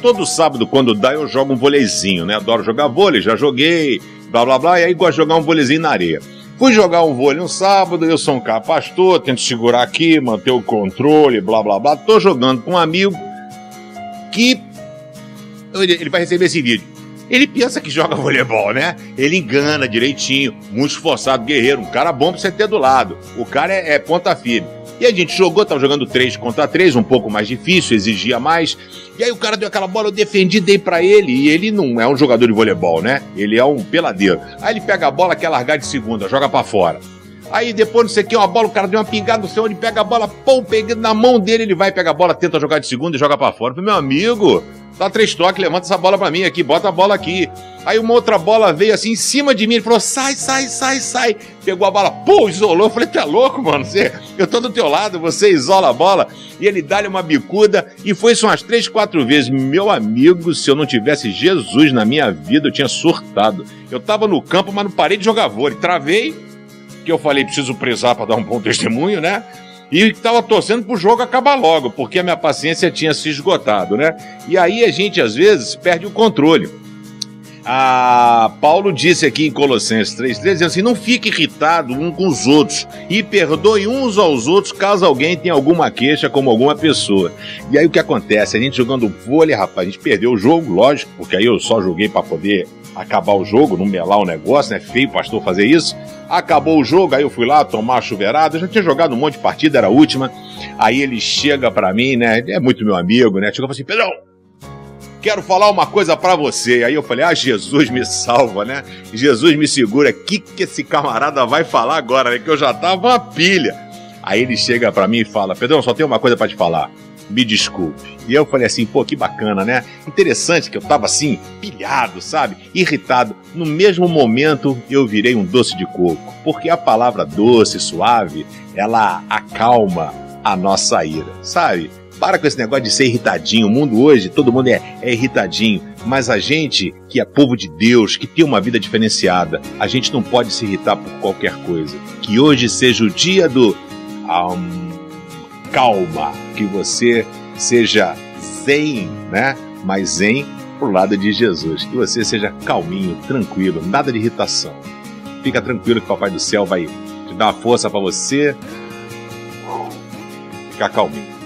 todo sábado, quando dá, eu jogo um voleizinho, né? Adoro jogar vôlei, já joguei, blá blá blá, e aí gosto de jogar um vôleizinho na areia. Fui jogar um vôlei um sábado, eu sou um cara pastor, tento segurar aqui, manter o controle, blá blá blá. Tô jogando com um amigo que. Ele vai receber esse vídeo. Ele pensa que joga voleibol, né? Ele engana direitinho, muito esforçado, guerreiro, um cara bom pra você ter do lado. O cara é, é ponta firme. E a gente jogou, tava jogando 3 contra 3, um pouco mais difícil, exigia mais. E aí o cara deu aquela bola, eu defendi, dei para ele. E ele não é um jogador de voleibol, né? Ele é um peladeiro. Aí ele pega a bola, quer largar de segunda, joga para fora. Aí depois, não sei o que, uma bola, o cara deu uma pingada no céu, ele pega a bola, pum, pega na mão dele, ele vai, pega a bola, tenta jogar de segunda e joga para fora. Meu amigo, Dá três toques, levanta essa bola para mim aqui, bota a bola aqui. Aí uma outra bola veio assim em cima de mim, ele falou: sai, sai, sai, sai. Pegou a bola, pô, isolou. Eu falei: é louco, mano? Você, eu tô do teu lado, você isola a bola. E ele dá-lhe uma bicuda e foi isso umas três, quatro vezes. Meu amigo, se eu não tivesse Jesus na minha vida, eu tinha surtado. Eu tava no campo, mas não parei de jogar vôlei. Travei, que eu falei: preciso prezar para dar um bom testemunho, né? E estava torcendo para o jogo acabar logo, porque a minha paciência tinha se esgotado, né? E aí a gente às vezes perde o controle. A Paulo disse aqui em Colossenses 3,3, dizendo assim: não fique irritado um com os outros e perdoe uns aos outros caso alguém tenha alguma queixa como alguma pessoa. E aí o que acontece? A gente jogando vôlei, rapaz, a gente perdeu o jogo, lógico, porque aí eu só joguei para poder acabar o jogo, não melar o negócio, né? Feio o pastor fazer isso. Acabou o jogo, aí eu fui lá tomar a chuveirada. Já tinha jogado um monte de partida, era a última. Aí ele chega para mim, né? É muito meu amigo, né? Chegou e falou assim: Pedrão, quero falar uma coisa para você. Aí eu falei: Ah, Jesus me salva, né? Jesus me segura. O que, que esse camarada vai falar agora, né? Que eu já tava uma pilha. Aí ele chega para mim e fala: Pedrão, só tenho uma coisa para te falar me desculpe. E eu falei assim, pô, que bacana, né? Interessante que eu tava assim, pilhado, sabe? Irritado. No mesmo momento, eu virei um doce de coco. Porque a palavra doce, suave, ela acalma a nossa ira, sabe? Para com esse negócio de ser irritadinho. O mundo hoje, todo mundo é, é irritadinho. Mas a gente, que é povo de Deus, que tem uma vida diferenciada, a gente não pode se irritar por qualquer coisa. Que hoje seja o dia do. Um, calma, que você seja zen, né? Mas zen pro lado de Jesus, que você seja calminho, tranquilo, nada de irritação. Fica tranquilo que o Papai do Céu vai te dar uma força para você ficar calminho.